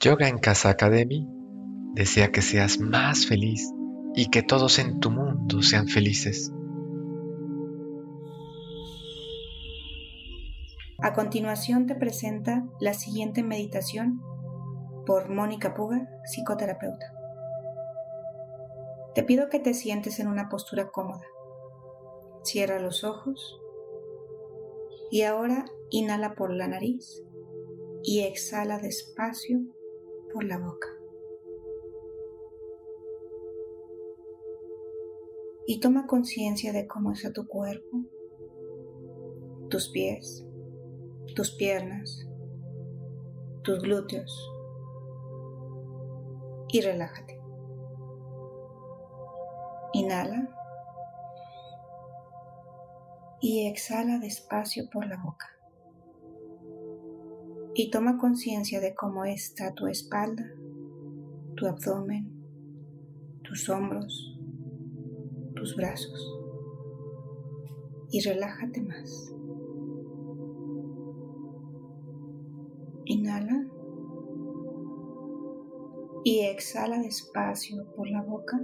Yoga en Casa Academy desea que seas más feliz y que todos en tu mundo sean felices. A continuación te presenta la siguiente meditación por Mónica Puga, psicoterapeuta. Te pido que te sientes en una postura cómoda. Cierra los ojos y ahora inhala por la nariz y exhala despacio por la boca. Y toma conciencia de cómo está tu cuerpo, tus pies, tus piernas, tus glúteos. Y relájate. Inhala y exhala despacio por la boca y toma conciencia de cómo está tu espalda, tu abdomen, tus hombros, tus brazos. Y relájate más. Inhala. Y exhala despacio por la boca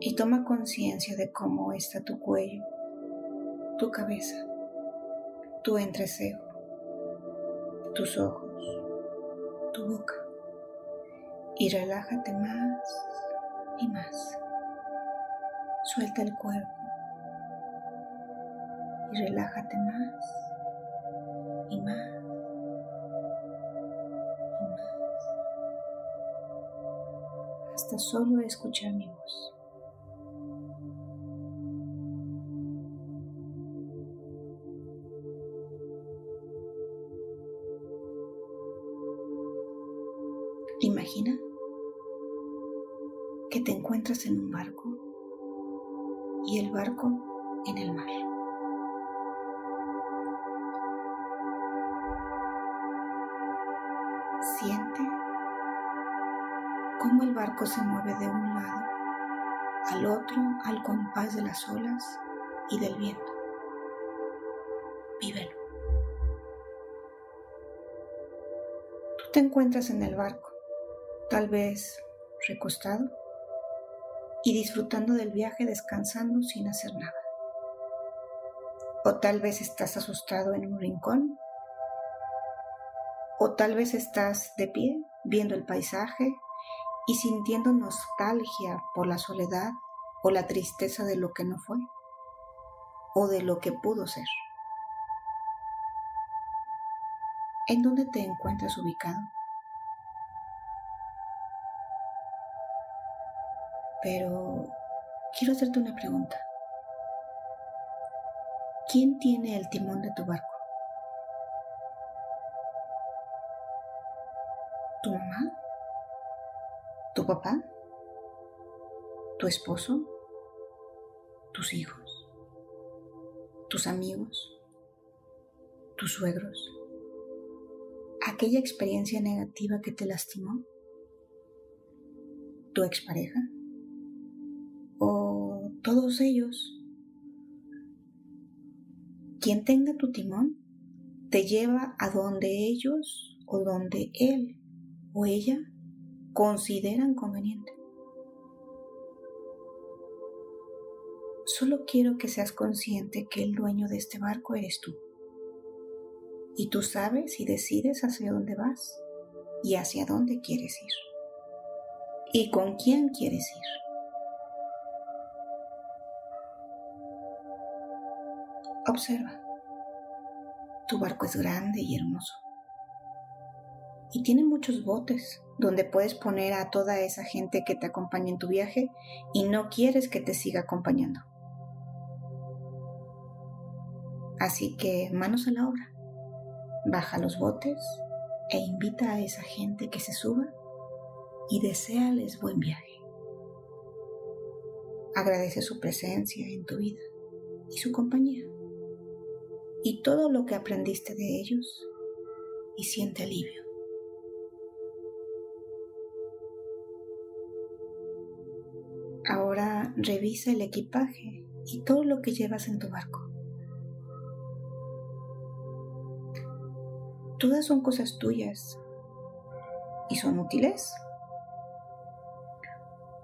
y toma conciencia de cómo está tu cuello, tu cabeza, tu entrecejo tus ojos, tu boca y relájate más y más. Suelta el cuerpo y relájate más y más y más hasta solo escuchar mi voz. Que te encuentras en un barco y el barco en el mar. Siente cómo el barco se mueve de un lado al otro al compás de las olas y del viento. Vívelo. Tú te encuentras en el barco tal vez recostado y disfrutando del viaje descansando sin hacer nada. O tal vez estás asustado en un rincón. O tal vez estás de pie viendo el paisaje y sintiendo nostalgia por la soledad o la tristeza de lo que no fue o de lo que pudo ser. ¿En dónde te encuentras ubicado? Pero quiero hacerte una pregunta. ¿Quién tiene el timón de tu barco? ¿Tu mamá? ¿Tu papá? ¿Tu esposo? ¿Tus hijos? ¿Tus amigos? ¿Tus suegros? ¿Aquella experiencia negativa que te lastimó? ¿Tu expareja? Todos ellos. Quien tenga tu timón te lleva a donde ellos o donde él o ella consideran conveniente. Solo quiero que seas consciente que el dueño de este barco eres tú. Y tú sabes y decides hacia dónde vas y hacia dónde quieres ir. Y con quién quieres ir. Observa. Tu barco es grande y hermoso. Y tiene muchos botes donde puedes poner a toda esa gente que te acompaña en tu viaje y no quieres que te siga acompañando. Así que manos a la obra. Baja los botes e invita a esa gente que se suba y deséales buen viaje. Agradece su presencia en tu vida y su compañía y todo lo que aprendiste de ellos y siente alivio. Ahora revisa el equipaje y todo lo que llevas en tu barco. Todas son cosas tuyas y son útiles?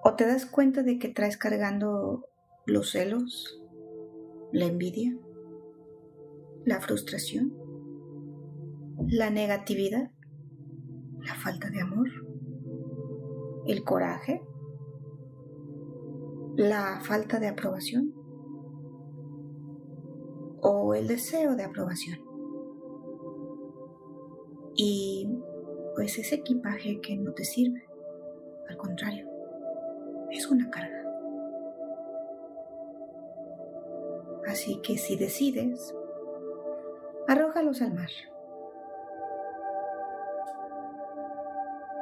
¿O te das cuenta de que traes cargando los celos, la envidia, la frustración, la negatividad, la falta de amor, el coraje, la falta de aprobación o el deseo de aprobación? Y pues ese equipaje que no te sirve, al contrario, es una carga. Así que si decides, arrójalos al mar.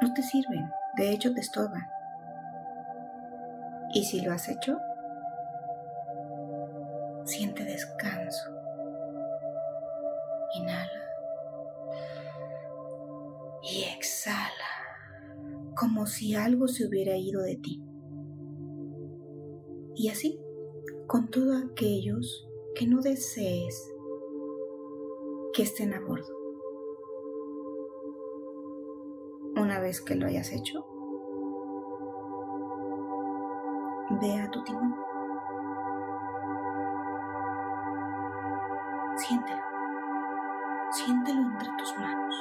No te sirven, de hecho te estorban. Y si lo has hecho, siente descanso. Inhala. Y exhala, como si algo se hubiera ido de ti. Y así, con todos aquellos que no desees que estén a bordo. Una vez que lo hayas hecho, ve a tu timón. Siéntelo. Siéntelo entre tus manos.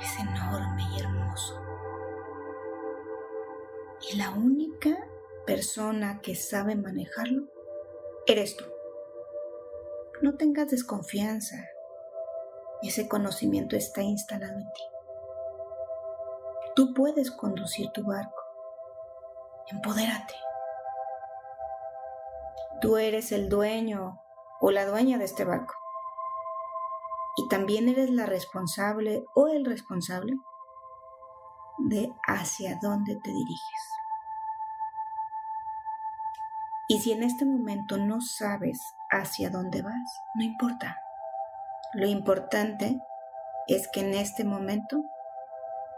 Es enorme y hermoso. Y la única persona que sabe manejarlo eres tú. No tengas desconfianza. Ese conocimiento está instalado en ti. Tú puedes conducir tu barco. Empodérate. Tú eres el dueño o la dueña de este barco. Y también eres la responsable o el responsable de hacia dónde te diriges. Y si en este momento no sabes hacia dónde vas, no importa. Lo importante es que en este momento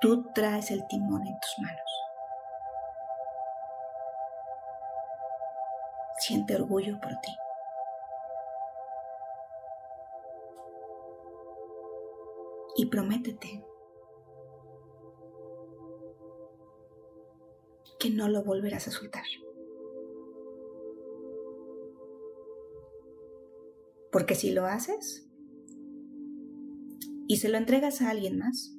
tú traes el timón en tus manos. Siente orgullo por ti. Y prométete que no lo volverás a soltar. Porque si lo haces y se lo entregas a alguien más,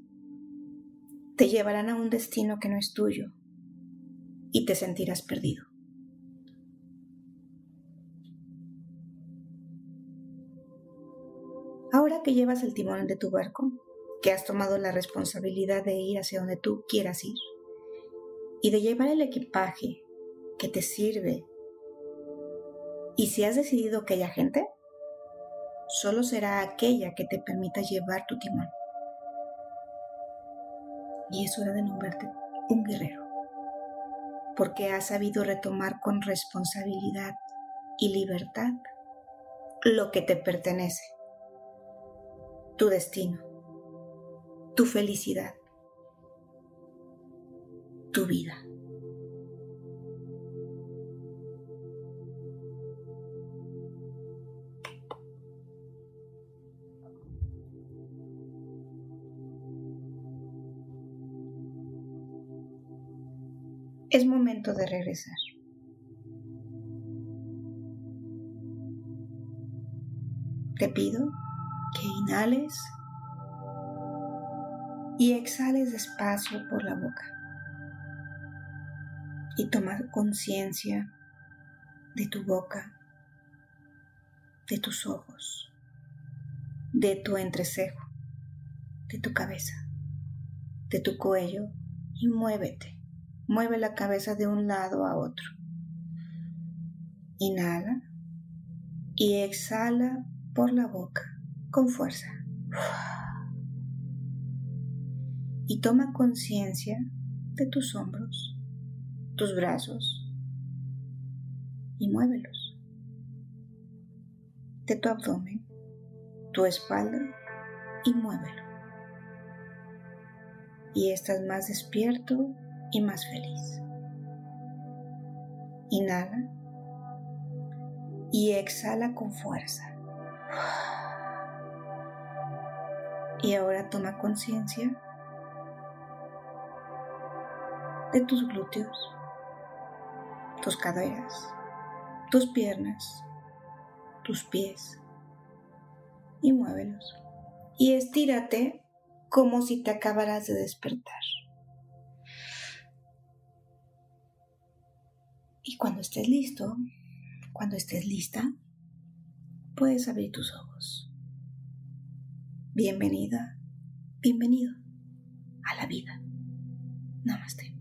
te llevarán a un destino que no es tuyo y te sentirás perdido. Ahora que llevas el timón de tu barco, que has tomado la responsabilidad de ir hacia donde tú quieras ir y de llevar el equipaje que te sirve, y si has decidido que haya gente, solo será aquella que te permita llevar tu timón. Y es hora de nombrarte un guerrero, porque has sabido retomar con responsabilidad y libertad lo que te pertenece, tu destino, tu felicidad, tu vida. Es momento de regresar. Te pido que inhales y exhales despacio por la boca y toma conciencia de tu boca, de tus ojos, de tu entrecejo, de tu cabeza, de tu cuello y muévete. Mueve la cabeza de un lado a otro. Inhala y exhala por la boca con fuerza. Y toma conciencia de tus hombros, tus brazos y muévelos. De tu abdomen, tu espalda y muévelo. Y estás más despierto y más feliz. Inhala y exhala con fuerza. Y ahora toma conciencia de tus glúteos, tus caderas, tus piernas, tus pies y muévelos. Y estírate como si te acabaras de despertar. Y cuando estés listo, cuando estés lista, puedes abrir tus ojos. Bienvenida, bienvenido a la vida. Namaste.